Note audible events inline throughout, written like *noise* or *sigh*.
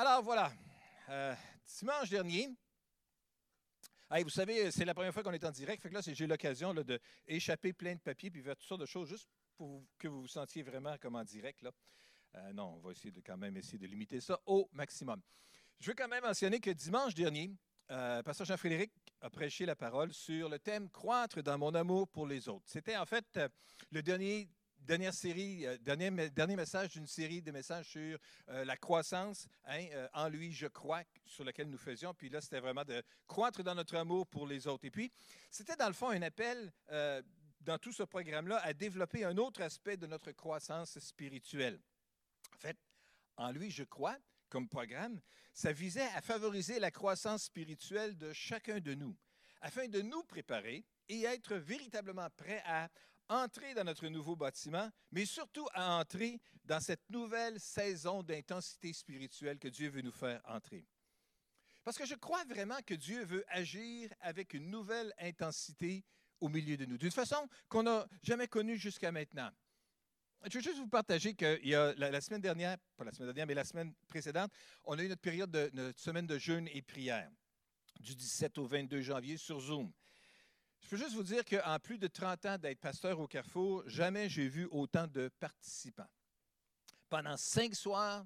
Alors voilà, euh, dimanche dernier, vous savez, c'est la première fois qu'on est en direct, fait que là, j'ai l'occasion d'échapper plein de papiers puis faire toutes sortes de choses juste pour que vous vous sentiez vraiment comme en direct. Euh, non, on va essayer de quand même essayer de limiter ça au maximum. Je veux quand même mentionner que dimanche dernier, euh, Pasteur Jean-Frédéric a prêché la parole sur le thème Croître dans mon amour pour les autres. C'était en fait euh, le dernier dernière série, euh, dernier, dernier message d'une série de messages sur euh, la croissance, hein, euh, en lui je crois, sur lequel nous faisions. Puis là, c'était vraiment de croître dans notre amour pour les autres. Et puis, c'était dans le fond un appel dans tout ce programme-là à développer un autre aspect de notre croissance spirituelle. En fait, en lui je crois, comme programme, ça visait à favoriser la croissance spirituelle de chacun de nous, afin de nous préparer et être véritablement prêts à entrer dans notre nouveau bâtiment, mais surtout à entrer dans cette nouvelle saison d'intensité spirituelle que Dieu veut nous faire entrer. Parce que je crois vraiment que Dieu veut agir avec une nouvelle intensité au milieu de nous, d'une façon qu'on n'a jamais connue jusqu'à maintenant. Je veux juste vous partager qu'il y a la, semaine dernière, pas la semaine dernière, mais la semaine précédente, on a eu notre période de notre semaine de jeûne et prière, du 17 au 22 janvier sur Zoom. Je peux juste vous dire qu'en plus de 30 ans d'être pasteur au Carrefour, jamais j'ai vu autant de participants. Pendant cinq soirs,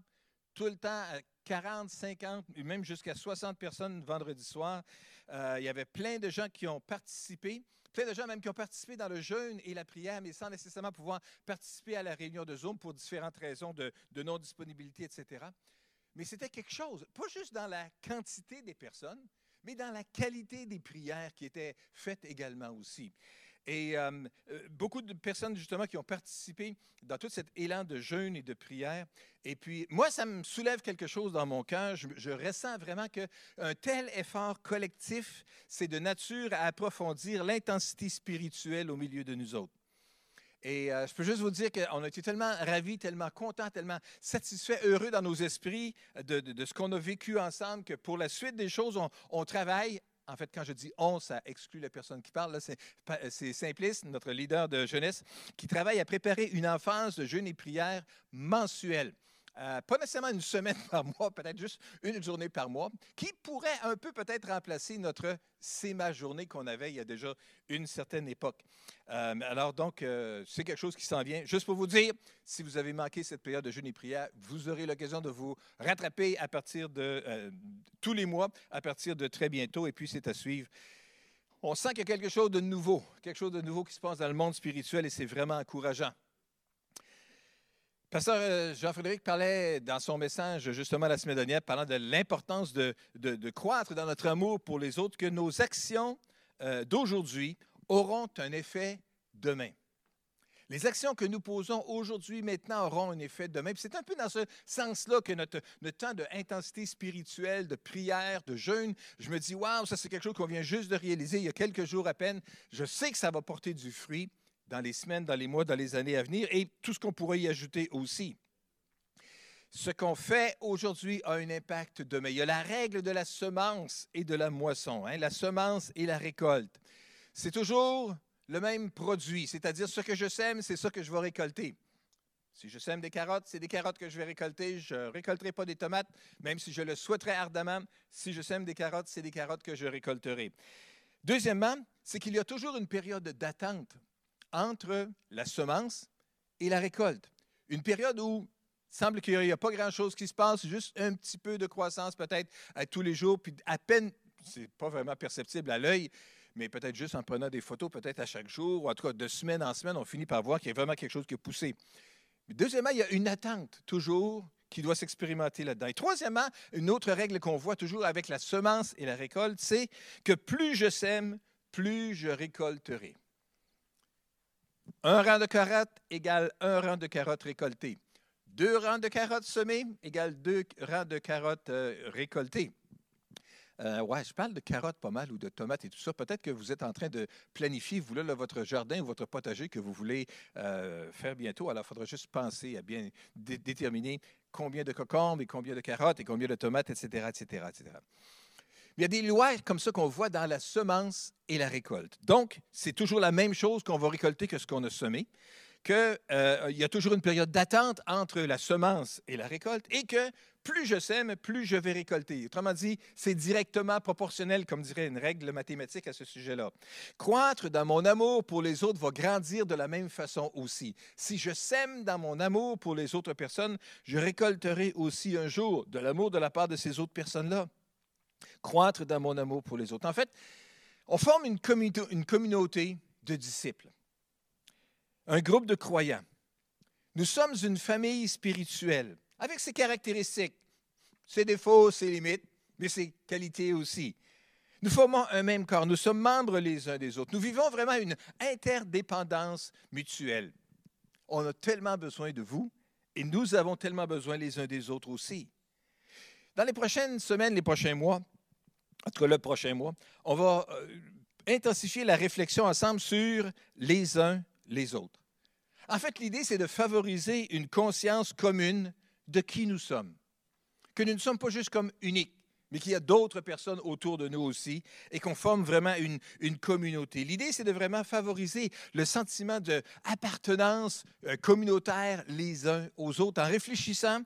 tout le temps, 40, 50, même jusqu'à 60 personnes vendredi soir, euh, il y avait plein de gens qui ont participé. Plein de gens même qui ont participé dans le jeûne et la prière, mais sans nécessairement pouvoir participer à la réunion de Zoom pour différentes raisons de non-disponibilité, etc. Mais c'était quelque chose, pas juste dans la quantité des personnes, mais dans la qualité des prières qui étaient faites également aussi. Et euh, euh, beaucoup de personnes, justement, qui ont participé dans tout cet élan de jeûne et de prière. Et puis, moi, ça me soulève quelque chose dans mon cœur. Je, je ressens vraiment qu'un tel effort collectif, c'est de nature à approfondir l'intensité spirituelle au milieu de nous autres. Et euh, je peux juste vous dire qu'on a été tellement ravis, tellement contents, tellement satisfaits, heureux dans nos esprits de, ce qu'on a vécu ensemble que pour la suite des choses, on, travaille. En fait, quand je dis on, ça exclut la personne qui parle. C'est Simplice, notre leader de jeunesse, qui travaille à préparer une enfance de jeûne et prière mensuelle. Euh, pas nécessairement une semaine *laughs* par mois, peut-être juste une journée par mois, qui pourrait un peu peut-être remplacer notre C'est ma journée qu'on avait il y a déjà une certaine époque. Euh, alors donc, euh, c'est quelque chose qui s'en vient. Juste pour vous dire, si vous avez manqué cette période de jeûne et prière, vous aurez l'occasion de vous rattraper à partir de tous les mois, à partir de très bientôt, et puis c'est à suivre. On sent qu'il y a quelque chose de nouveau, quelque chose de nouveau qui se passe dans le monde spirituel et c'est vraiment encourageant. Pasteur Jean-Frédéric parlait dans son message justement la semaine dernière, parlant de l'importance de, croître dans notre amour pour les autres, que nos actions euh, d'aujourd'hui auront un effet demain. Les actions que nous posons aujourd'hui, maintenant, auront un effet demain. C'est un peu dans ce sens-là que notre, notre temps d'intensité spirituelle, de prière, de jeûne, je me dis, waouh, ça c'est quelque chose qu'on vient juste de réaliser il y a quelques jours à peine. Je sais que ça va porter du fruit dans les semaines, dans les mois, dans les années à venir et tout ce qu'on pourrait y ajouter aussi. Ce qu'on fait aujourd'hui a un impact demain. Il y a la règle de la semence et de la moisson, hein, la semence et la récolte. C'est toujours le même produit, c'est-à-dire ce que je sème, c'est ça que je vais récolter. Si je sème des carottes, c'est des carottes que je vais récolter. Je ne récolterai pas des tomates, même si je le souhaiterais ardemment. Si je sème des carottes, c'est des carottes que je récolterai. Deuxièmement, c'est qu'il y a toujours une période d'attente entre la semence et la récolte. Une période où il semble qu'il n'y a pas grand-chose qui se passe, juste un petit peu de croissance peut-être à tous les jours, puis à peine, c'est pas vraiment perceptible à l'œil, mais peut-être juste en prenant des photos, peut-être à chaque jour, ou en tout cas de semaine en semaine, on finit par voir qu'il y a vraiment quelque chose qui a poussé. deuxièmement, il y a une attente toujours qui doit s'expérimenter là-dedans. Et troisièmement, une autre règle qu'on voit toujours avec la semence et la récolte, c'est que plus je sème, plus je récolterai. Un rang de carottes égale un rang de carottes récoltées. Deux rangs de carottes semées égale deux rangs de carottes euh, récoltées. Euh, ouais, je parle de carottes pas mal ou de tomates et tout ça. Peut-être que vous êtes en train de planifier, vous, là, votre jardin ou votre potager que vous voulez euh, faire bientôt. Alors, il faudra juste penser à bien déterminer combien de cocombes et combien de carottes et combien de tomates, etc., etc., etc. Il y a des lois comme ça qu'on voit dans la semence et la récolte. Donc, c'est toujours la même chose qu'on va récolter que ce qu'on a semé, qu'il euh, y a toujours une période d'attente entre la semence et la récolte et que plus je sème, plus je vais récolter. Autrement dit, c'est directement proportionnel, comme dirait une règle mathématique à ce sujet-là. Croître dans mon amour pour les autres va grandir de la même façon aussi. Si je sème dans mon amour pour les autres personnes, je récolterai aussi un jour de l'amour de la part de ces autres personnes-là. Croître dans mon amour pour les autres. En fait, on forme une, une communauté de disciples, un groupe de croyants. Nous sommes une famille spirituelle avec ses caractéristiques, ses défauts, ses limites, mais ses qualités aussi. Nous formons un même corps, nous sommes membres les uns des autres. Nous vivons vraiment une interdépendance mutuelle. On a tellement besoin de vous et nous avons tellement besoin les uns des autres aussi. Dans les prochaines semaines, les prochains mois, en tout cas le prochain mois, on va euh, intensifier la réflexion ensemble sur les uns les autres. En fait, l'idée, c'est de favoriser une conscience commune de qui nous sommes. Que nous ne sommes pas juste comme uniques, mais qu'il y a d'autres personnes autour de nous aussi et qu'on forme vraiment une, une communauté. L'idée, c'est de vraiment favoriser le sentiment d'appartenance euh, communautaire les uns aux autres en réfléchissant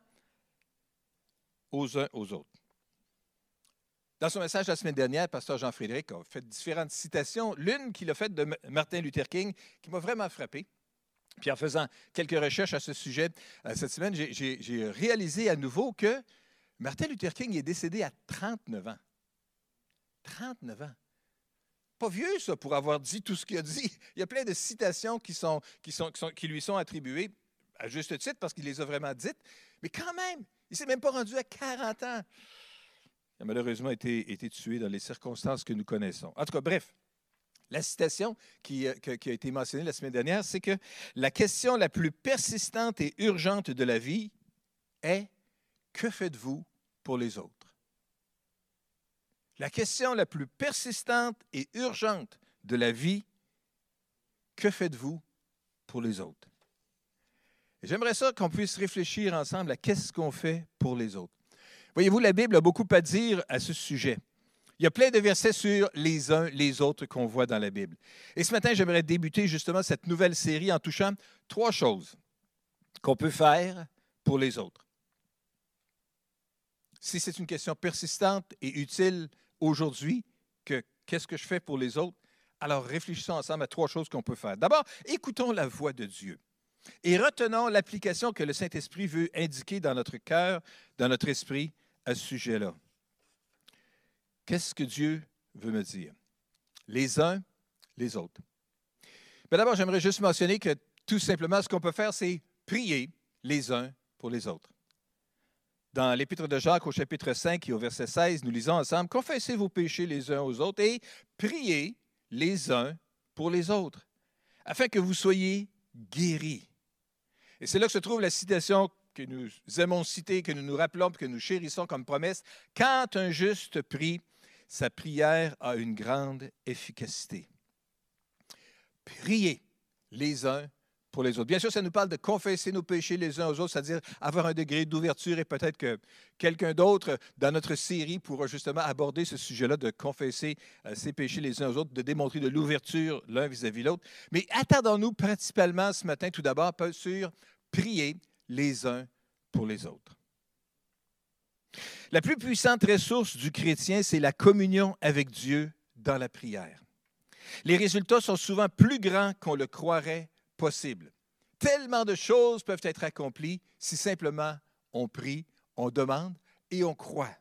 aux uns aux autres. Dans son message la semaine dernière, pasteur Jean-Frédéric a fait différentes citations. L'une qu'il a faite de Martin Luther King qui m'a vraiment frappé. Puis en faisant quelques recherches à ce sujet euh, cette semaine, j'ai réalisé à nouveau que Martin Luther King est décédé à 39 ans. 39 ans. Pas vieux, ça, pour avoir dit tout ce qu'il a dit. Il y a plein de citations qui, qui, lui sont attribuées, à juste titre, parce qu'il les a vraiment dites. Mais quand même, il ne s'est même pas rendu à 40 ans. Il a malheureusement été, tué dans les circonstances que nous connaissons. En tout cas, bref, la citation qui, euh, qui, a été mentionnée la semaine dernière, c'est que la question la plus persistante et urgente de la vie est que faites-vous pour les autres? La question la plus persistante et urgente de la vie, que faites-vous pour les autres? J'aimerais ça qu'on puisse réfléchir ensemble à qu'est-ce qu'on fait pour les autres. Voyez-vous, la Bible a beaucoup à dire à ce sujet. Il y a plein de versets sur les uns, les autres qu'on voit dans la Bible. Et ce matin, j'aimerais débuter justement cette nouvelle série en touchant trois choses qu'on peut faire pour les autres. Si c'est une question persistante et utile aujourd'hui, que qu'est-ce que je fais pour les autres, alors réfléchissons ensemble à trois choses qu'on peut faire. D'abord, écoutons la voix de Dieu et retenons l'application que le Saint-Esprit veut indiquer dans notre cœur, dans notre esprit à ce sujet-là. Qu'est-ce que Dieu veut me dire? Les uns, les autres. Mais d'abord, j'aimerais juste mentionner que tout simplement, ce qu'on peut faire, c'est prier les uns pour les autres. Dans l'Épître de Jacques, au chapitre 5 et au verset 16, nous lisons ensemble Confessez vos péchés les uns aux autres et priez les uns pour les autres, afin que vous soyez guéris. Et c'est là que se trouve la citation que nous aimons citer, que nous nous rappelons, que nous chérissons comme promesse. Quand un juste prie, sa prière a une grande efficacité. Priez les uns pour les autres. Bien sûr, ça nous parle de confesser nos péchés les uns aux autres, c'est-à-dire avoir un degré d'ouverture et peut-être que quelqu'un d'autre dans notre série pourra justement aborder ce sujet-là de confesser euh, ses péchés les uns aux autres, de démontrer de l'ouverture l'un vis-à-vis l'autre. Mais attardons-nous principalement ce matin tout d'abord sur prier les uns pour les autres. La plus puissante ressource du chrétien, c'est la communion avec Dieu dans la prière. Les résultats sont souvent plus grands qu'on le croirait possible. Tellement de choses peuvent être accomplies si simplement on prie, on demande et on croit.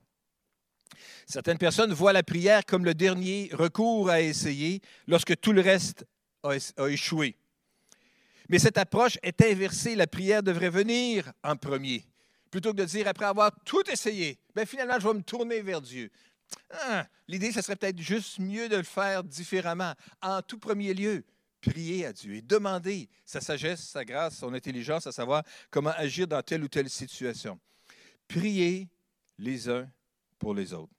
Certaines personnes voient la prière comme le dernier recours à essayer lorsque tout le reste a échoué. Mais cette approche est inversée. La prière devrait venir en premier plutôt que de dire, après avoir tout essayé, bien, finalement, je vais me tourner vers Dieu. Ah, l'idée, ce serait peut-être juste mieux de le faire différemment. En tout premier lieu, prier à Dieu et demander sa sagesse, sa grâce, son intelligence à savoir comment agir dans telle ou telle situation. Prier les uns pour les autres.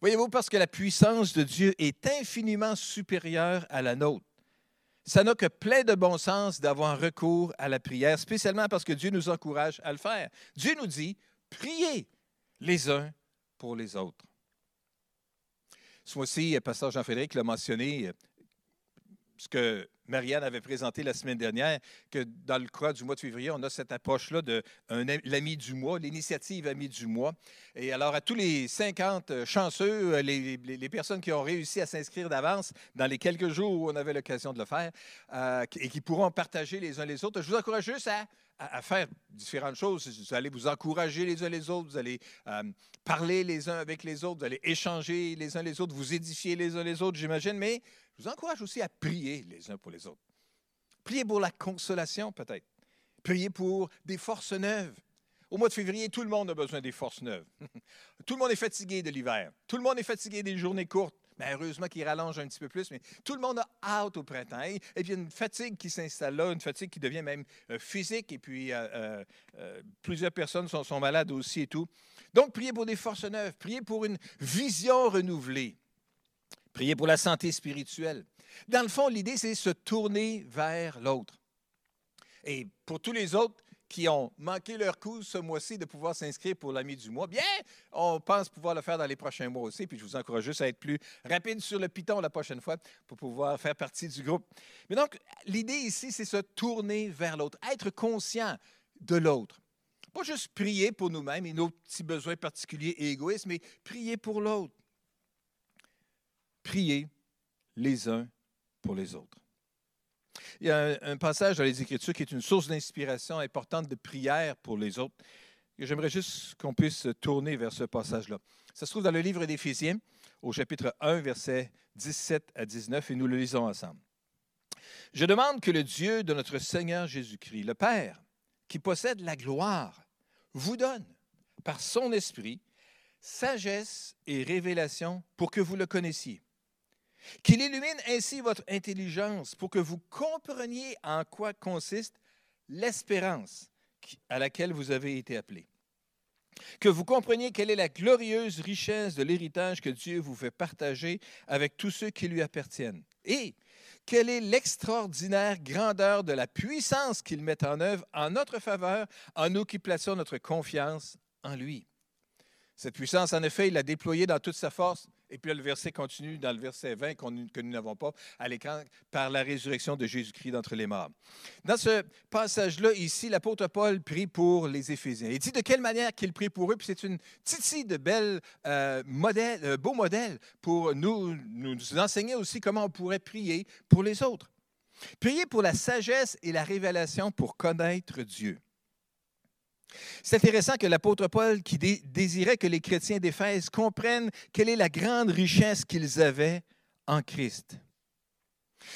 Voyez-vous, parce que la puissance de Dieu est infiniment supérieure à la nôtre ça n'a que plein de bon sens d'avoir recours à la prière, spécialement parce que Dieu nous encourage à le faire. Dieu nous dit, priez les uns pour les autres. Ce mois-ci, Pasteur Jean-Frédéric l'a mentionné, ce que Marianne avait présenté la semaine dernière, que dans le cas du mois de février, on a cette approche-là de l'ami du mois, l'initiative ami du mois. Et alors, à tous les 50 chanceux, les, les, personnes qui ont réussi à s'inscrire d'avance dans les quelques jours où on avait l'occasion de le faire euh, et qui pourront partager les uns les autres, je vous encourage juste à faire différentes choses. Vous allez vous encourager les uns les autres, vous allez euh, parler les uns avec les autres, vous allez échanger les uns les autres, vous édifier les uns les autres, j'imagine, mais je vous encourage aussi à prier les uns pour les autres. Prier pour la consolation, peut-être. Prier pour des forces neuves. Au mois de février, tout le monde a besoin des forces neuves. *laughs* tout le monde est fatigué de l'hiver. Tout le monde est fatigué des journées courtes. Mais heureusement qu'il rallonge un petit peu plus, mais tout le monde a hâte au printemps. Et, puis, il y a une fatigue qui s'installe là, une fatigue qui devient même euh, physique, et puis euh, euh, plusieurs personnes sont, sont, malades aussi et tout. Donc, priez pour des forces neuves, priez pour une vision renouvelée. Prier pour la santé spirituelle. Dans le fond, l'idée, c'est se tourner vers l'autre. Et pour tous les autres qui ont manqué leur coup ce mois-ci de pouvoir s'inscrire pour l'ami du mois, bien, on pense pouvoir le faire dans les prochains mois aussi. Puis je vous encourage juste à être plus rapide sur le piton la prochaine fois pour pouvoir faire partie du groupe. Mais donc, l'idée ici, c'est se tourner vers l'autre, être conscient de l'autre. Pas juste prier pour nous-mêmes et nos petits besoins particuliers et égoïstes, mais prier pour l'autre prier les uns pour les autres. Il y a un, passage dans les Écritures qui est une source d'inspiration importante de prière pour les autres. J'aimerais juste qu'on puisse tourner vers ce passage-là. Ça se trouve dans le livre d'Éphésiens, au chapitre 1, versets 17 à 19, et nous le lisons ensemble. Je demande que le Dieu de notre Seigneur Jésus-Christ, le Père, qui possède la gloire, vous donne, par son Esprit, sagesse et révélation pour que vous le connaissiez qu'il illumine ainsi votre intelligence pour que vous compreniez en quoi consiste l'espérance à laquelle vous avez été appelés. Que vous compreniez quelle est la glorieuse richesse de l'héritage que Dieu vous fait partager avec tous ceux qui lui appartiennent. Et quelle est l'extraordinaire grandeur de la puissance qu'il met en œuvre en notre faveur, en nous qui plaçons notre confiance en lui. Cette puissance, en effet, il l'a déployée dans toute sa force et puis le verset continue dans le verset 20 que nous n'avons pas à l'écran par la résurrection de Jésus-Christ d'entre les morts. Dans ce passage-là, ici, l'apôtre Paul prie pour les Éphésiens. Il dit de quelle manière qu'il prie pour eux, puis c'est une titi de belles euh, modèles, euh, beaux modèles pour nous, nous enseigner aussi comment on pourrait prier pour les autres. Prier pour la sagesse et la révélation pour connaître Dieu. C'est intéressant que l'apôtre Paul, qui désirait que les chrétiens d'Éphèse comprennent quelle est la grande richesse qu'ils avaient en Christ.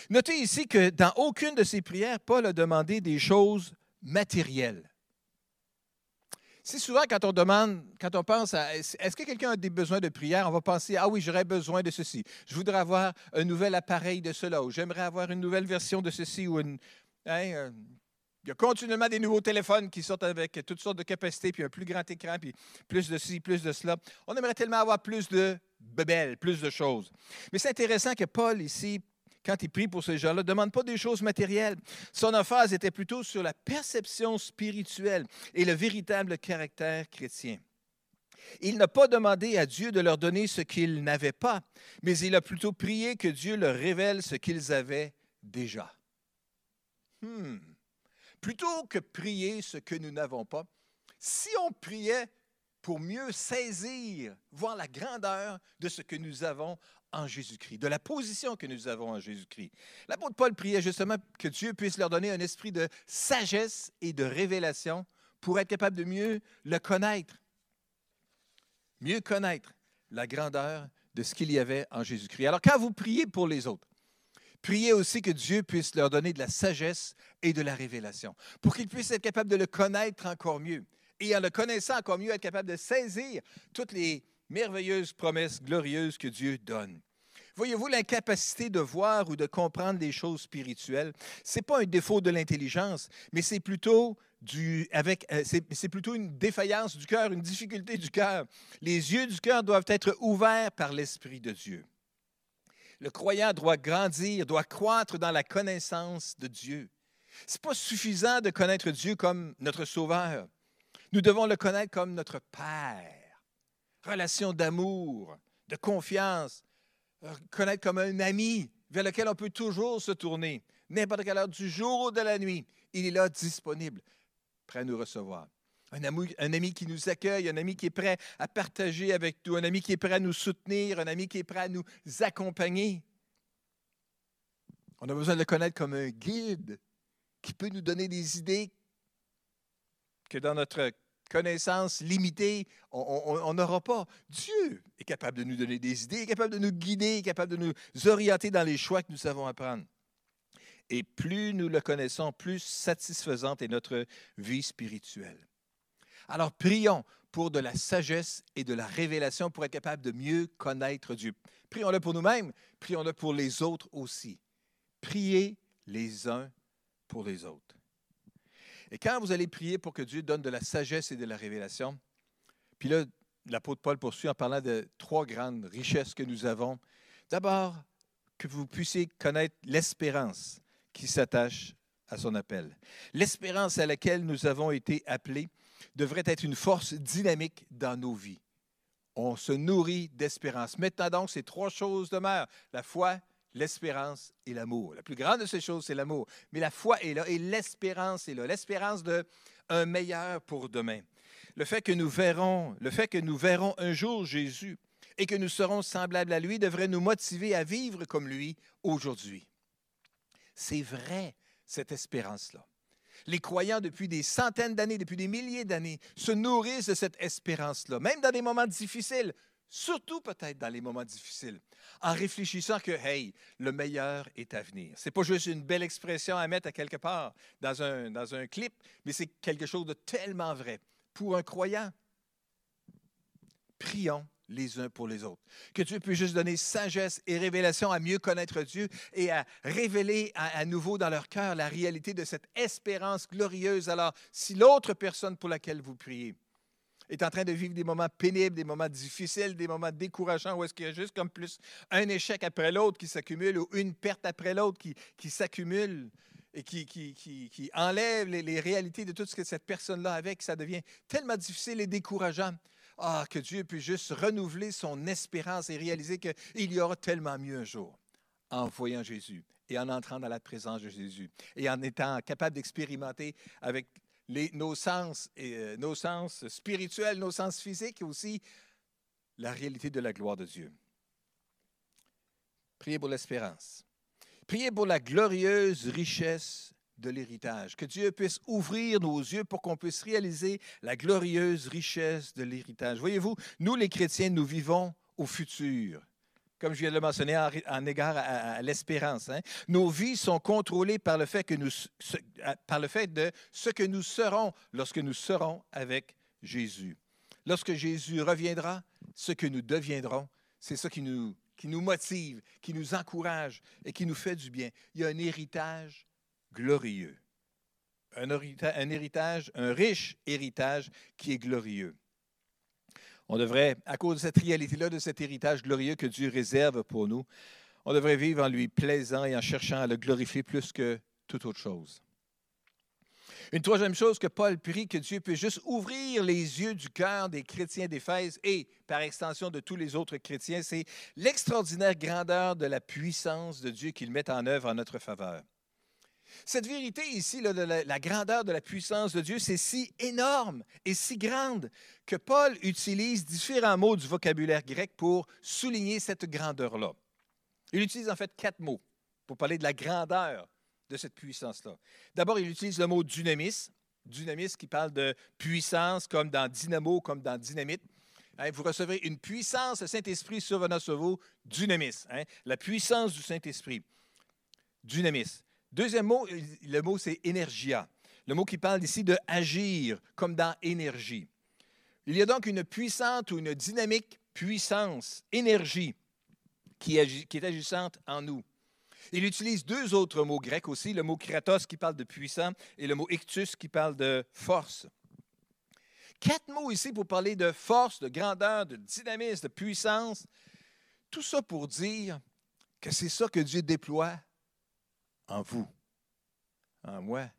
Notez ici que dans aucune de ses prières, Paul a demandé des choses matérielles. C'est souvent quand on demande, quand on pense à est-ce que quelqu'un a des besoins de prière, on va penser ah oui, j'aurais besoin de ceci. Je voudrais avoir un nouvel appareil de cela, ou j'aimerais avoir une nouvelle version de ceci, ou une, hein, il y a continuellement des nouveaux téléphones qui sortent avec toutes sortes de capacités, puis un plus grand écran, puis plus de ci, plus de cela. On aimerait tellement avoir plus de bebelles, plus de choses. Mais c'est intéressant que Paul, ici, quand il prie pour ces gens-là, ne demande pas des choses matérielles. Son emphase était plutôt sur la perception spirituelle et le véritable caractère chrétien. Il n'a pas demandé à Dieu de leur donner ce qu'ils n'avaient pas, mais il a plutôt prié que Dieu leur révèle ce qu'ils avaient déjà. Hmm plutôt que prier ce que nous n'avons pas, si on priait pour mieux saisir, voir la grandeur de ce que nous avons en Jésus-Christ, de la position que nous avons en Jésus-Christ. L'apôtre Paul priait justement que Dieu puisse leur donner un esprit de sagesse et de révélation pour être capable de mieux le connaître. Mieux connaître la grandeur de ce qu'il y avait en Jésus-Christ. Alors quand vous priez pour les autres, Priez aussi que Dieu puisse leur donner de la sagesse et de la révélation, pour qu'ils puissent être capables de le connaître encore mieux. Et en le connaissant encore mieux, être capables de saisir toutes les merveilleuses promesses glorieuses que Dieu donne. Voyez-vous, l'incapacité de voir ou de comprendre des choses spirituelles, ce n'est pas un défaut de l'intelligence, mais c'est plutôt, du, avec, euh, c'est plutôt une défaillance du cœur, une difficulté du cœur. Les yeux du cœur doivent être ouverts par l'Esprit de Dieu. Le croyant doit grandir, doit croître dans la connaissance de Dieu. Ce n'est pas suffisant de connaître Dieu comme notre Sauveur. Nous devons le connaître comme notre Père. Relation d'amour, de confiance, euh, connaître comme un ami, vers lequel on peut toujours se tourner, n'importe quelle heure du jour ou de la nuit. Il est là disponible, prêt à nous recevoir. Un ami, qui nous accueille, un ami qui est prêt à partager avec nous, un ami qui est prêt à nous soutenir, un ami qui est prêt à nous accompagner. On a besoin de le connaître comme un guide qui peut nous donner des idées que dans notre connaissance limitée, on n'aura pas. Dieu est capable de nous donner des idées, est capable de nous guider, est capable de nous orienter dans les choix que nous savons apprendre. Et plus nous le connaissons, plus satisfaisante est notre vie spirituelle. Alors prions pour de la sagesse et de la révélation pour être capable de mieux connaître Dieu. Prions-le pour nous-mêmes, prions-le pour les autres aussi. Priez les uns pour les autres. Et quand vous allez prier pour que Dieu donne de la sagesse et de la révélation, puis là, l'apôtre Paul poursuit en parlant de trois grandes richesses que nous avons. D'abord, que vous puissiez connaître l'espérance qui s'attache à son appel. L'espérance à laquelle nous avons été appelés devrait être une force dynamique dans nos vies. On se nourrit d'espérance. Maintenant donc, ces trois choses demeurent. La foi, l'espérance et l'amour. La plus grande de ces choses, c'est l'amour. Mais la foi est là et l'espérance est là. L'espérance d'un meilleur pour demain. Le fait que nous verrons, le fait que nous verrons un jour Jésus et que nous serons semblables à lui devrait nous motiver à vivre comme lui aujourd'hui. C'est vrai, cette espérance-là. Les croyants, depuis des centaines d'années, depuis des milliers d'années, se nourrissent de cette espérance-là, même dans des moments difficiles, surtout peut-être dans les moments difficiles, en réfléchissant que, hey, le meilleur est à venir. Ce n'est pas juste une belle expression à mettre à quelque part dans un, dans un clip, mais c'est quelque chose de tellement vrai. Pour un croyant, prions les uns pour les autres. Que Dieu puisse juste donner sagesse et révélation à mieux connaître Dieu et à révéler à, nouveau dans leur cœur la réalité de cette espérance glorieuse. Alors, si l'autre personne pour laquelle vous priez, est en train de vivre des moments pénibles, des moments difficiles, des moments décourageants, où est-ce qu'il y a juste comme plus un échec après l'autre qui s'accumule ou une perte après l'autre qui, qui s'accumule et qui, qui, qui enlève les, les, réalités de tout ce que cette personne-là que ça devient tellement difficile et décourageant. Ah, que Dieu puisse juste renouveler son espérance et réaliser qu'il y aura tellement mieux un jour en voyant Jésus et en entrant dans la présence de Jésus et en étant capable d'expérimenter avec nos, sens, euh, nos sens spirituels, nos sens physiques et aussi la réalité de la gloire de Dieu. Priez pour l'espérance. Priez pour la glorieuse richesse de l'héritage. Que Dieu puisse ouvrir nos yeux pour qu'on puisse réaliser la glorieuse richesse de l'héritage. Voyez-vous, nous les chrétiens, nous vivons au futur comme je viens de le mentionner, en, égard à, l'espérance. Hein. Nos vies sont contrôlées par le, fait que nous, par le fait de ce que nous serons lorsque nous serons avec Jésus. Lorsque Jésus reviendra, ce que nous deviendrons, c'est ça qui nous, qui nous motive, qui nous encourage et qui nous fait du bien. Il y a un héritage glorieux. Un héritage, un riche héritage qui est glorieux. On devrait, à cause de cette réalité-là, de cet héritage glorieux que Dieu réserve pour nous, on devrait vivre en lui plaisant et en cherchant à le glorifier plus que toute autre chose. Une troisième chose que Paul prie, que Dieu puisse juste ouvrir les yeux du cœur des chrétiens d'Éphèse et, par extension, de tous les autres chrétiens, c'est l'extraordinaire grandeur de la puissance de Dieu qu'il met en œuvre en notre faveur. Cette vérité ici, la, grandeur de la puissance de Dieu, c'est si énorme et si grande que Paul utilise différents mots du vocabulaire grec pour souligner cette grandeur-là. Il utilise en fait quatre mots pour parler de la grandeur de cette puissance-là. D'abord, il utilise le mot dynamis, dynamis qui parle de puissance comme dans dynamo, comme dans dynamite. Hein, vous recevrez une puissance, le Saint-Esprit survenant sur vous, dynamis, hein, la puissance du Saint-Esprit. Dynamis. Deuxième mot, le mot c'est énergia. Le mot qui parle ici de agir, comme dans énergie. Il y a donc une puissante ou une dynamique puissance, énergie, qui, qui est agissante en nous. Il utilise deux autres mots grecs aussi, le mot kratos qui parle de puissant et le mot ictus qui parle de force. Quatre mots ici pour parler de force, de grandeur, de dynamisme, de puissance. Tout ça pour dire que c'est ça que Dieu déploie en vous, en moi.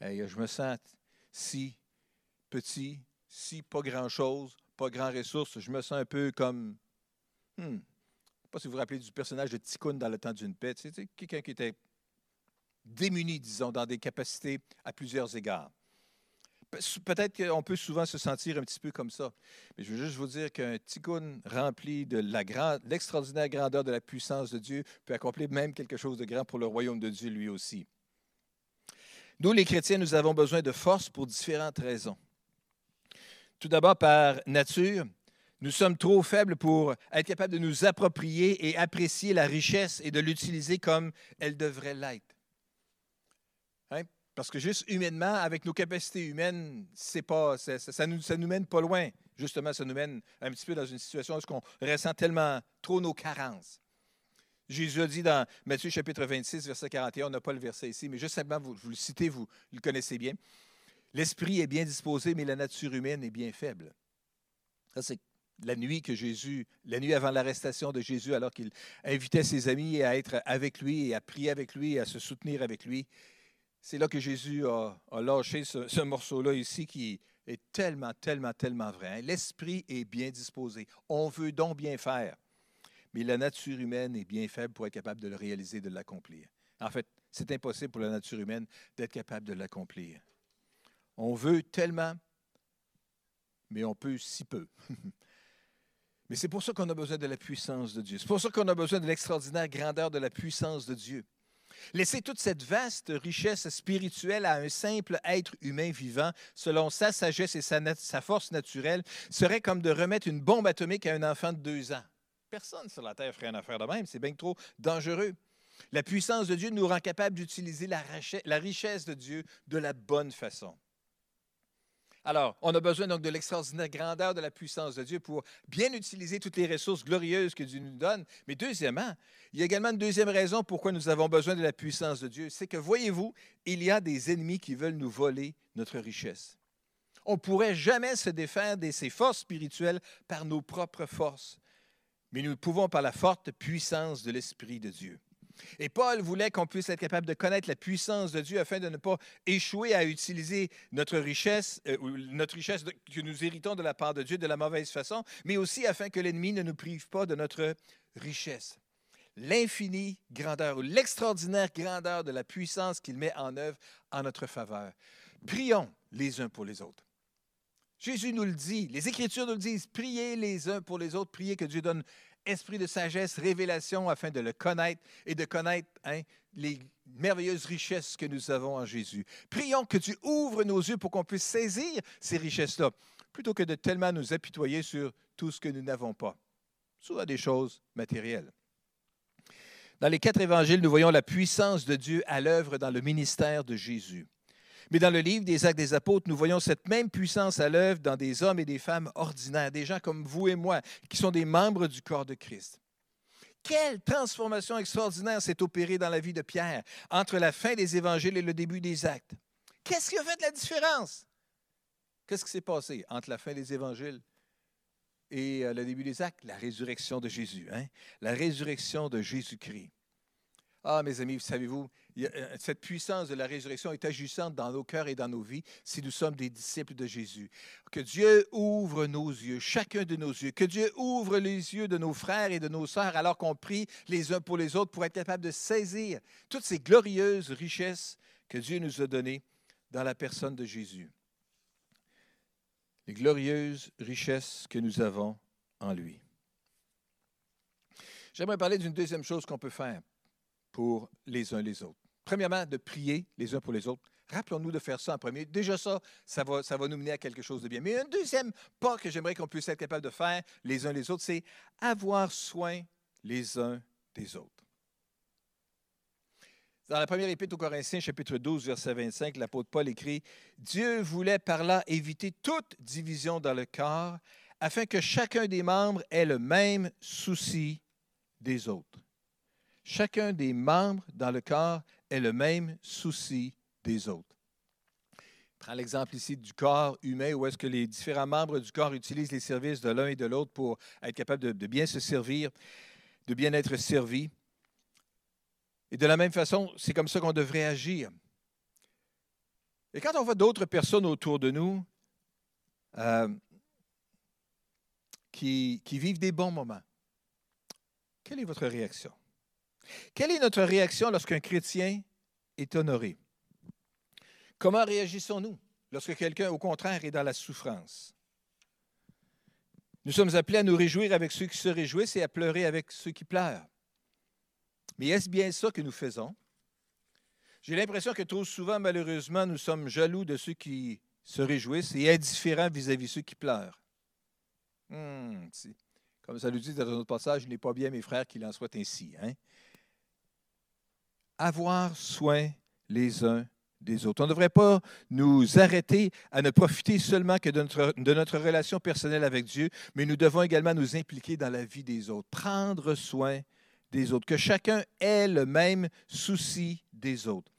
je me sens si petit, si pas grand-chose, pas grand ressource. Je me sens un peu comme, hmm, sais pas si vous vous rappelez du personnage de Tikkun dans le temps d'une paix. Tu sais, quelqu'un qui était démuni, disons, dans des capacités à plusieurs égards. Peut-être qu'on peut souvent se sentir un petit peu comme ça. Mais je veux juste vous dire qu'un tikkun rempli de l'extraordinaire grandeur de la puissance de Dieu peut accomplir même quelque chose de grand pour le royaume de Dieu lui aussi. Nous, les chrétiens, nous avons besoin de force pour différentes raisons. Tout d'abord, par nature, nous sommes trop faibles pour être capables de nous approprier et apprécier la richesse et de l'utiliser comme elle devrait l'être. Parce que juste humainement, avec nos capacités humaines, c'est pas, ça, ça nous mène pas loin. Justement, ça nous mène un petit peu dans une situation où on ressent tellement trop nos carences. Jésus a dit dans Matthieu chapitre 26, verset 41, on n'a pas le verset ici, mais juste simplement, vous, vous le citez, vous le connaissez bien. L'esprit est bien disposé, mais la nature humaine est bien faible. Ça, c'est la nuit que Jésus, la nuit avant l'arrestation de Jésus, alors qu'il invitait ses amis à être avec lui et à prier avec lui et à se soutenir avec lui. C'est là que Jésus a, lâché ce, morceau-là ici qui est tellement, tellement, tellement vrai. Hein. L'esprit est bien disposé. On veut donc bien faire. Mais la nature humaine est bien faible pour être capable de le réaliser, de l'accomplir. En fait, c'est impossible pour la nature humaine d'être capable de l'accomplir. On veut tellement, mais on peut si peu. *laughs* mais c'est pour ça qu'on a besoin de la puissance de Dieu. C'est pour ça qu'on a besoin de l'extraordinaire grandeur de la puissance de Dieu. Laisser toute cette vaste richesse spirituelle à un simple être humain vivant, selon sa sagesse et sa, force naturelle, serait comme de remettre une bombe atomique à un enfant de deux ans. Personne sur la Terre ferait une affaire de même, c'est bien trop dangereux. La puissance de Dieu nous rend capable d'utiliser la richesse de Dieu de la bonne façon. Alors, on a besoin de l'extraordinaire grandeur de la puissance de Dieu pour bien utiliser toutes les ressources glorieuses que Dieu nous donne. Mais deuxièmement, il y a également une deuxième raison pourquoi nous avons besoin de la puissance de Dieu. C'est que, voyez-vous, il y a des ennemis qui veulent nous voler notre richesse. On ne pourrait jamais se défaire de ces forces spirituelles par nos propres forces, mais nous pouvons par la forte puissance de l'Esprit de Dieu. Et Paul voulait qu'on puisse être capable de connaître la puissance de Dieu afin de ne pas échouer à utiliser notre richesse, euh, notre richesse que nous héritons de la part de Dieu de la mauvaise façon, mais aussi afin que l'ennemi ne nous prive pas de notre richesse. L'infinie grandeur ou l'extraordinaire grandeur de la puissance qu'il met en œuvre en notre faveur. Prions les uns pour les autres. Jésus nous le dit, les Écritures nous le disent, priez les uns pour les autres, priez que Dieu donne esprit de sagesse, révélation, afin de le connaître et de connaître hein, les merveilleuses richesses que nous avons en Jésus. Prions que tu ouvres nos yeux pour qu'on puisse saisir ces richesses-là, plutôt que de tellement nous apitoyer sur tout ce que nous n'avons pas, soit des choses matérielles. Dans les quatre évangiles, nous voyons la puissance de Dieu à l'œuvre dans le ministère de Jésus. Mais dans le livre des Actes des Apôtres, nous voyons cette même puissance à l'œuvre dans des hommes et des femmes ordinaires, des gens comme vous et moi, qui sont des membres du corps de Christ. Quelle transformation extraordinaire s'est opérée dans la vie de Pierre entre la fin des évangiles et le début des actes. Qu'est-ce qui a fait la différence? Qu'est-ce qui s'est passé entre la fin des évangiles et euh, le début des actes? La résurrection de Jésus, hein? la résurrection de Jésus-Christ. Ah, mes amis, savez-vous, cette puissance de la résurrection est agissante dans nos cœurs et dans nos vies si nous sommes des disciples de Jésus. Que Dieu ouvre nos yeux, chacun de nos yeux. Que Dieu ouvre les yeux de nos frères et de nos sœurs alors qu'on prie les uns pour les autres pour être capable de saisir toutes ces glorieuses richesses que Dieu nous a données dans la personne de Jésus. Les glorieuses richesses que nous avons en lui. J'aimerais parler d'une deuxième chose qu'on peut faire pour les uns les autres. Premièrement, de prier les uns pour les autres. Rappelons-nous de faire ça en premier. Déjà ça, ça va, ça va nous mener à quelque chose de bien. Mais un deuxième pas que j'aimerais qu'on puisse être capable de faire les uns les autres, c'est avoir soin les uns des autres. Dans la première épître aux Corinthiens, chapitre 12, verset 25, l'apôtre Paul écrit Dieu voulait par là éviter toute division dans le corps, afin que chacun des membres ait le même souci des autres chacun des membres dans le corps ait le même souci des autres. Prends l'exemple ici du corps humain où est-ce que les différents membres du corps utilisent les services de l'un et de l'autre pour être capables de, bien se servir, de bien être servis. Et de la même façon, c'est comme ça qu'on devrait agir. Et quand on voit d'autres personnes autour de nous euh, qui vivent des bons moments, Quelle est votre réaction? Quelle est notre réaction lorsqu'un chrétien est honoré? Comment réagissons-nous lorsque quelqu'un, au contraire, est dans la souffrance? Nous sommes appelés à nous réjouir avec ceux qui se réjouissent et à pleurer avec ceux qui pleurent. Mais est-ce bien ça que nous faisons? J'ai l'impression que trop souvent, malheureusement, nous sommes jaloux de ceux qui se réjouissent et indifférents vis-à-vis de ceux qui pleurent. Hmm, comme ça nous dit dans un autre passage, il n'est pas bien, mes frères, qu'il en soit ainsi. Hein? Avoir soin les uns des autres. On ne devrait pas nous arrêter à ne profiter seulement que de notre, relation personnelle avec Dieu, mais nous devons également nous impliquer dans la vie des autres, prendre soin des autres, que chacun ait le même souci des autres.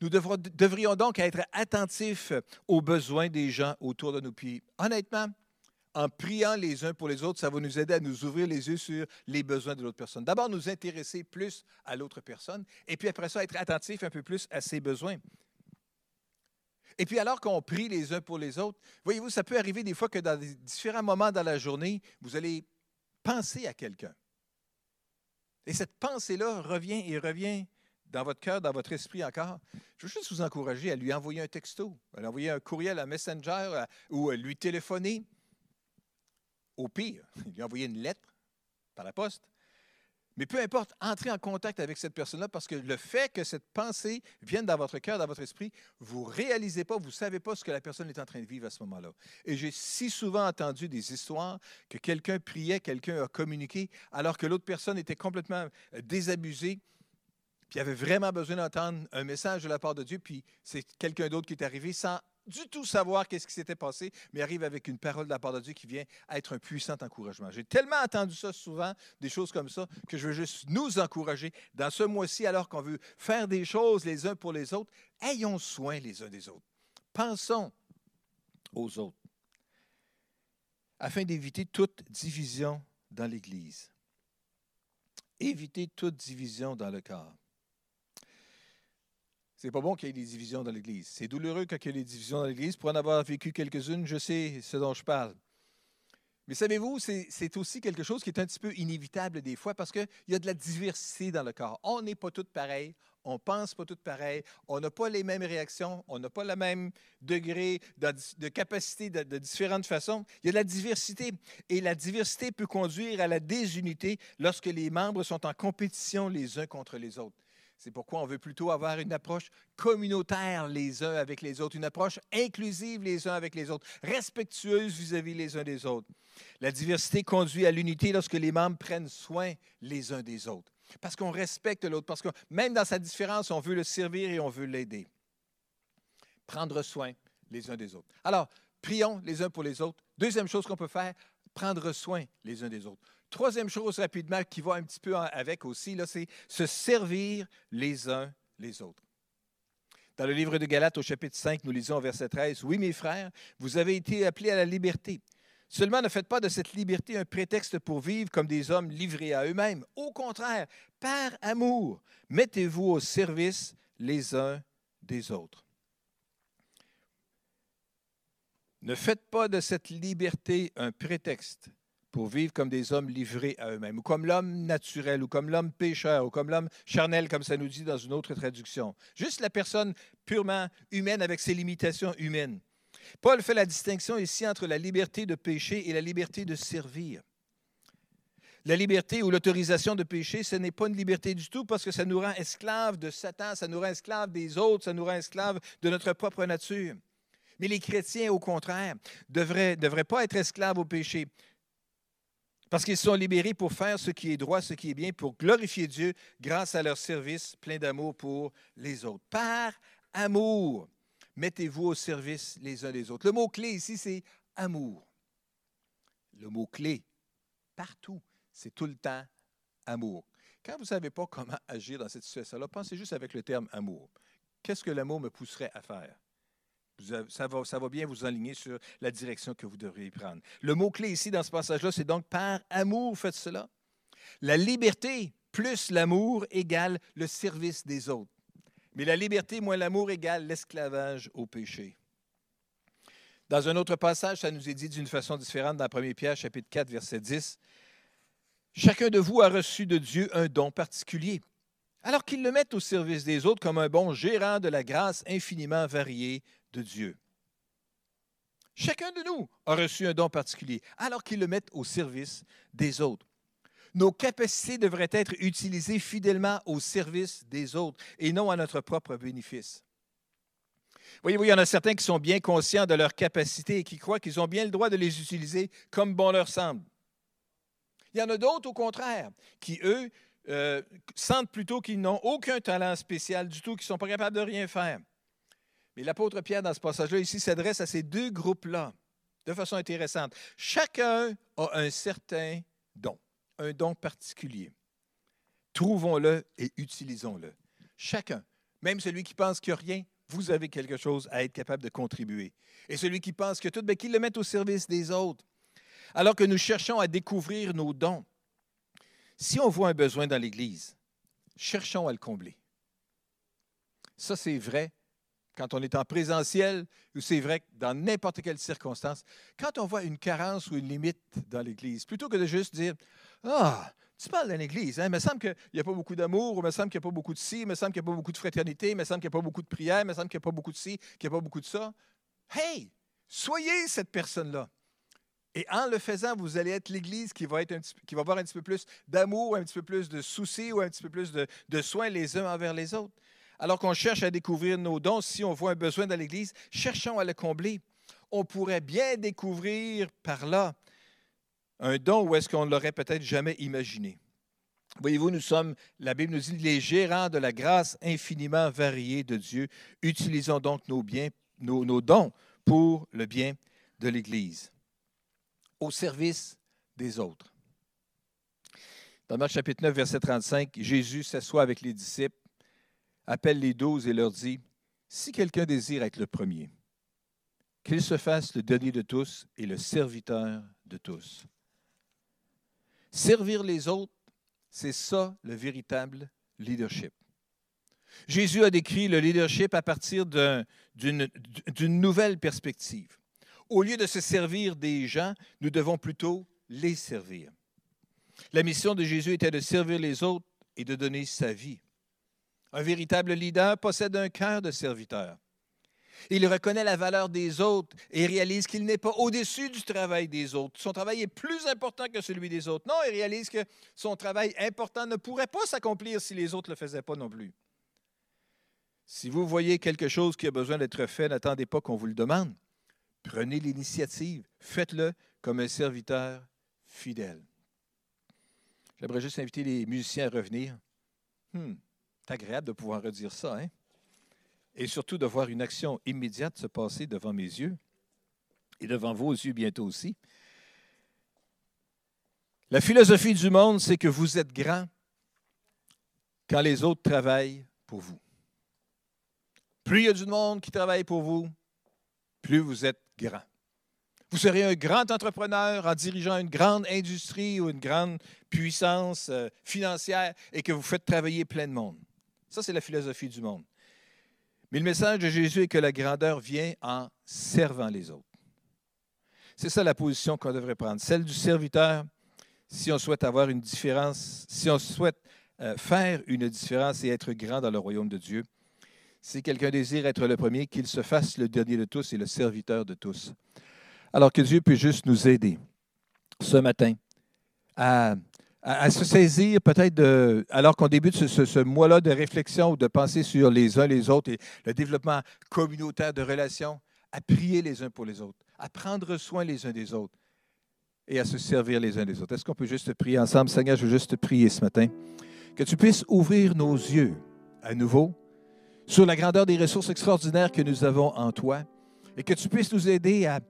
Nous devrions donc être attentifs aux besoins des gens autour de nous. Puis, honnêtement, en priant les uns pour les autres, ça va nous aider à nous ouvrir les yeux sur les besoins de l'autre personne. D'abord, nous intéresser plus à l'autre personne, et puis après ça, être attentif un peu plus à ses besoins. Et puis alors qu'on prie les uns pour les autres, voyez-vous, ça peut arriver des fois que dans différents moments dans la journée, vous allez penser à quelqu'un. Et cette pensée-là revient et revient dans votre cœur, dans votre esprit encore. Je veux juste vous encourager à lui envoyer un texto, à lui envoyer un courriel, un messenger ou à lui téléphoner. Au pire, *laughs* lui envoyer une lettre par la poste. Mais peu importe, entrez en contact avec cette personne-là parce que le fait que cette pensée vienne dans votre cœur, dans votre esprit, vous ne réalisez pas, vous ne savez pas ce que la personne est en train de vivre à ce moment-là. Et j'ai si souvent entendu des histoires que quelqu'un priait, quelqu'un a communiqué, alors que l'autre personne était complètement euh, désabusée, puis avait vraiment besoin d'entendre un message de la part de Dieu, puis c'est quelqu'un d'autre qui est arrivé sans du tout savoir qu'est-ce qui s'était passé, mais arrive avec une parole de la part de Dieu qui vient être un puissant encouragement. J'ai tellement entendu ça souvent, des choses comme ça, que je veux juste nous encourager dans ce mois-ci, alors qu'on veut faire des choses les uns pour les autres, ayons soin les uns des autres. Pensons aux autres, afin d'éviter toute division dans l'Église. Éviter toute division dans le corps. C'est pas bon qu'il y ait des divisions dans l'Église. C'est douloureux quand il y a des divisions dans l'Église. Pour en avoir vécu quelques-unes, je sais ce dont je parle. Mais savez-vous, c'est aussi quelque chose qui est un petit peu inévitable des fois parce qu'il y a de la diversité dans le corps. On n'est pas tous pareils, on ne pense pas tous pareils, on n'a pas les mêmes réactions, on n'a pas le même degré de, capacité de, de, différentes façons. Il y a de la diversité et la diversité peut conduire à la désunité lorsque les membres sont en compétition les uns contre les autres. C'est pourquoi on veut plutôt avoir une approche communautaire les uns avec les autres, une approche inclusive les uns avec les autres, respectueuse vis-à-vis les uns des autres. La diversité conduit à l'unité lorsque les membres prennent soin les uns des autres, parce qu'on respecte l'autre, parce que même dans sa différence, on veut le servir et on veut l'aider. Prendre soin les uns des autres. Alors, prions les uns pour les autres. Deuxième chose qu'on peut faire, prendre soin les uns des autres. Troisième chose rapidement qui va un petit peu avec aussi, c'est se servir les uns les autres. Dans le livre de Galates au chapitre 5, nous lisons au verset 13, Oui mes frères, vous avez été appelés à la liberté. Seulement ne faites pas de cette liberté un prétexte pour vivre comme des hommes livrés à eux-mêmes. Au contraire, par amour, mettez-vous au service les uns des autres. Ne faites pas de cette liberté un prétexte pour vivre comme des hommes livrés à eux-mêmes, ou comme l'homme naturel, ou comme l'homme pécheur, ou comme l'homme charnel, comme ça nous dit dans une autre traduction. Juste la personne purement humaine avec ses limitations humaines. Paul fait la distinction ici entre la liberté de pécher et la liberté de servir. La liberté ou l'autorisation de pécher, ce n'est pas une liberté du tout parce que ça nous rend esclaves de Satan, ça nous rend esclaves des autres, ça nous rend esclaves de notre propre nature. Mais les chrétiens, au contraire, ne devraient, devraient pas être esclaves au péché. Parce qu'ils sont libérés pour faire ce qui est droit, ce qui est bien, pour glorifier Dieu grâce à leur service plein d'amour pour les autres. Par amour, mettez-vous au service les uns des autres. Le mot-clé ici, c'est amour. Le mot-clé, partout, c'est tout le temps amour. Quand vous ne savez pas comment agir dans cette situation-là, pensez juste avec le terme amour. Qu'est-ce que l'amour me pousserait à faire? Ça va, bien vous aligner sur la direction que vous devriez prendre. Le mot-clé ici dans ce passage-là, c'est donc par amour, faites cela. La liberté plus l'amour égale le service des autres. Mais la liberté moins l'amour égale l'esclavage au péché. Dans un autre passage, ça nous est dit d'une façon différente dans 1 Pierre chapitre 4, verset 10. Chacun de vous a reçu de Dieu un don particulier, alors qu'il le mette au service des autres comme un bon gérant de la grâce infiniment variée de Dieu. Chacun de nous a reçu un don particulier, alors qu'il le mette au service des autres. Nos capacités devraient être utilisées fidèlement au service des autres et non à notre propre bénéfice. Voyez-vous, il y en a certains qui sont bien conscients de leurs capacités et qui croient qu'ils ont bien le droit de les utiliser comme bon leur semble. Il y en a d'autres, au contraire, qui, eux, euh, sentent plutôt qu'ils n'ont aucun talent spécial du tout, qu'ils ne sont pas capables de rien faire. Mais l'apôtre Pierre, dans ce passage-là, ici, s'adresse à ces deux groupes-là de façon intéressante. Chacun a un certain don, un don particulier. Trouvons-le et utilisons-le. Chacun, même celui qui pense qu'il n'y a rien, vous avez quelque chose à être capable de contribuer. Et celui qui pense que tout, bien, qu'il le mette au service des autres. Alors que nous cherchons à découvrir nos dons, si on voit un besoin dans l'Église, cherchons à le combler. Ça, c'est vrai quand on est en présentiel, ou c'est vrai dans n'importe quelle circonstance, quand on voit une carence ou une limite dans l'Église, plutôt que de juste dire Ah, tu parles d'une Église, hein? il me semble qu'il n'y a pas beaucoup d'amour, il me semble qu'il n'y a pas beaucoup de ci, il me semble qu'il n'y a pas beaucoup de fraternité, il me semble qu'il n'y a pas beaucoup de prière, il me semble qu'il n'y a pas beaucoup de ci, qu'il n'y a pas beaucoup de ça. Hey, soyez cette personne-là. Et en le faisant, vous allez être l'Église qui va, avoir un petit peu plus d'amour, un petit peu plus de soucis ou un petit peu plus de soins les uns envers les autres alors qu'on cherche à découvrir nos dons, si on voit un besoin dans l'Église, cherchons à le combler. On pourrait bien découvrir par là un don où est-ce qu'on ne l'aurait peut-être jamais imaginé. Voyez-vous, nous sommes, la Bible nous dit, les gérants de la grâce infiniment variée de Dieu. Utilisons donc nos, biens, nos, dons pour le bien de l'Église, au service des autres. Dans Marc chapitre 9, verset 35, Jésus s'assoit avec les disciples appelle les douze et leur dit, Si quelqu'un désire être le premier, qu'il se fasse le dernier de tous et le serviteur de tous. Servir les autres, c'est ça le véritable leadership. Jésus a décrit le leadership à partir d'une nouvelle perspective. Au lieu de se servir des gens, nous devons plutôt les servir. La mission de Jésus était de servir les autres et de donner sa vie. Un véritable leader possède un cœur de serviteur. Il reconnaît la valeur des autres et réalise qu'il n'est pas au-dessus du travail des autres. Son travail est plus important que celui des autres. Non, il réalise que son travail important ne pourrait pas s'accomplir si les autres ne le faisaient pas non plus. Si vous voyez quelque chose qui a besoin d'être fait, n'attendez pas qu'on vous le demande. Prenez l'initiative. Faites-le comme un serviteur fidèle. J'aimerais juste inviter les musiciens à revenir. Hmm. C'est agréable de pouvoir redire ça, hein? Et surtout de voir une action immédiate se passer devant mes yeux et devant vos yeux bientôt aussi. La philosophie du monde, c'est que vous êtes grand quand les autres travaillent pour vous. Plus il y a du monde qui travaille pour vous, plus vous êtes grand. Vous serez un grand entrepreneur en dirigeant une grande industrie ou une grande puissance euh, financière et que vous faites travailler plein de monde. Ça, c'est la philosophie du monde. Mais le message de Jésus est que la grandeur vient en servant les autres. C'est ça la position qu'on devrait prendre, celle du serviteur, si on souhaite avoir une différence, si on souhaite euh, faire une différence et être grand dans le royaume de Dieu. Si quelqu'un désire être le premier, qu'il se fasse le dernier de tous et le serviteur de tous. Alors que Dieu puisse juste nous aider ce matin à à, se saisir peut-être, alors qu'on débute ce, mois-là de réflexion ou de penser sur les uns les autres et le développement communautaire de relations, à prier les uns pour les autres, à prendre soin les uns des autres et à se servir les uns des autres. Est-ce qu'on peut juste prier ensemble? Seigneur, je veux juste prier ce matin. Que tu puisses ouvrir nos yeux à nouveau sur la grandeur des ressources extraordinaires que nous avons en toi et que tu puisses nous aider à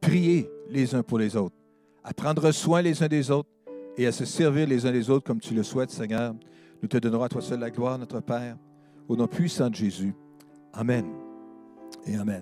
prier les uns pour les autres, à prendre soin les uns des autres et à se servir les uns les autres comme tu le souhaites, Seigneur. Nous te donnerons à toi seul la gloire, notre Père, au nom puissant de Jésus. Amen et Amen.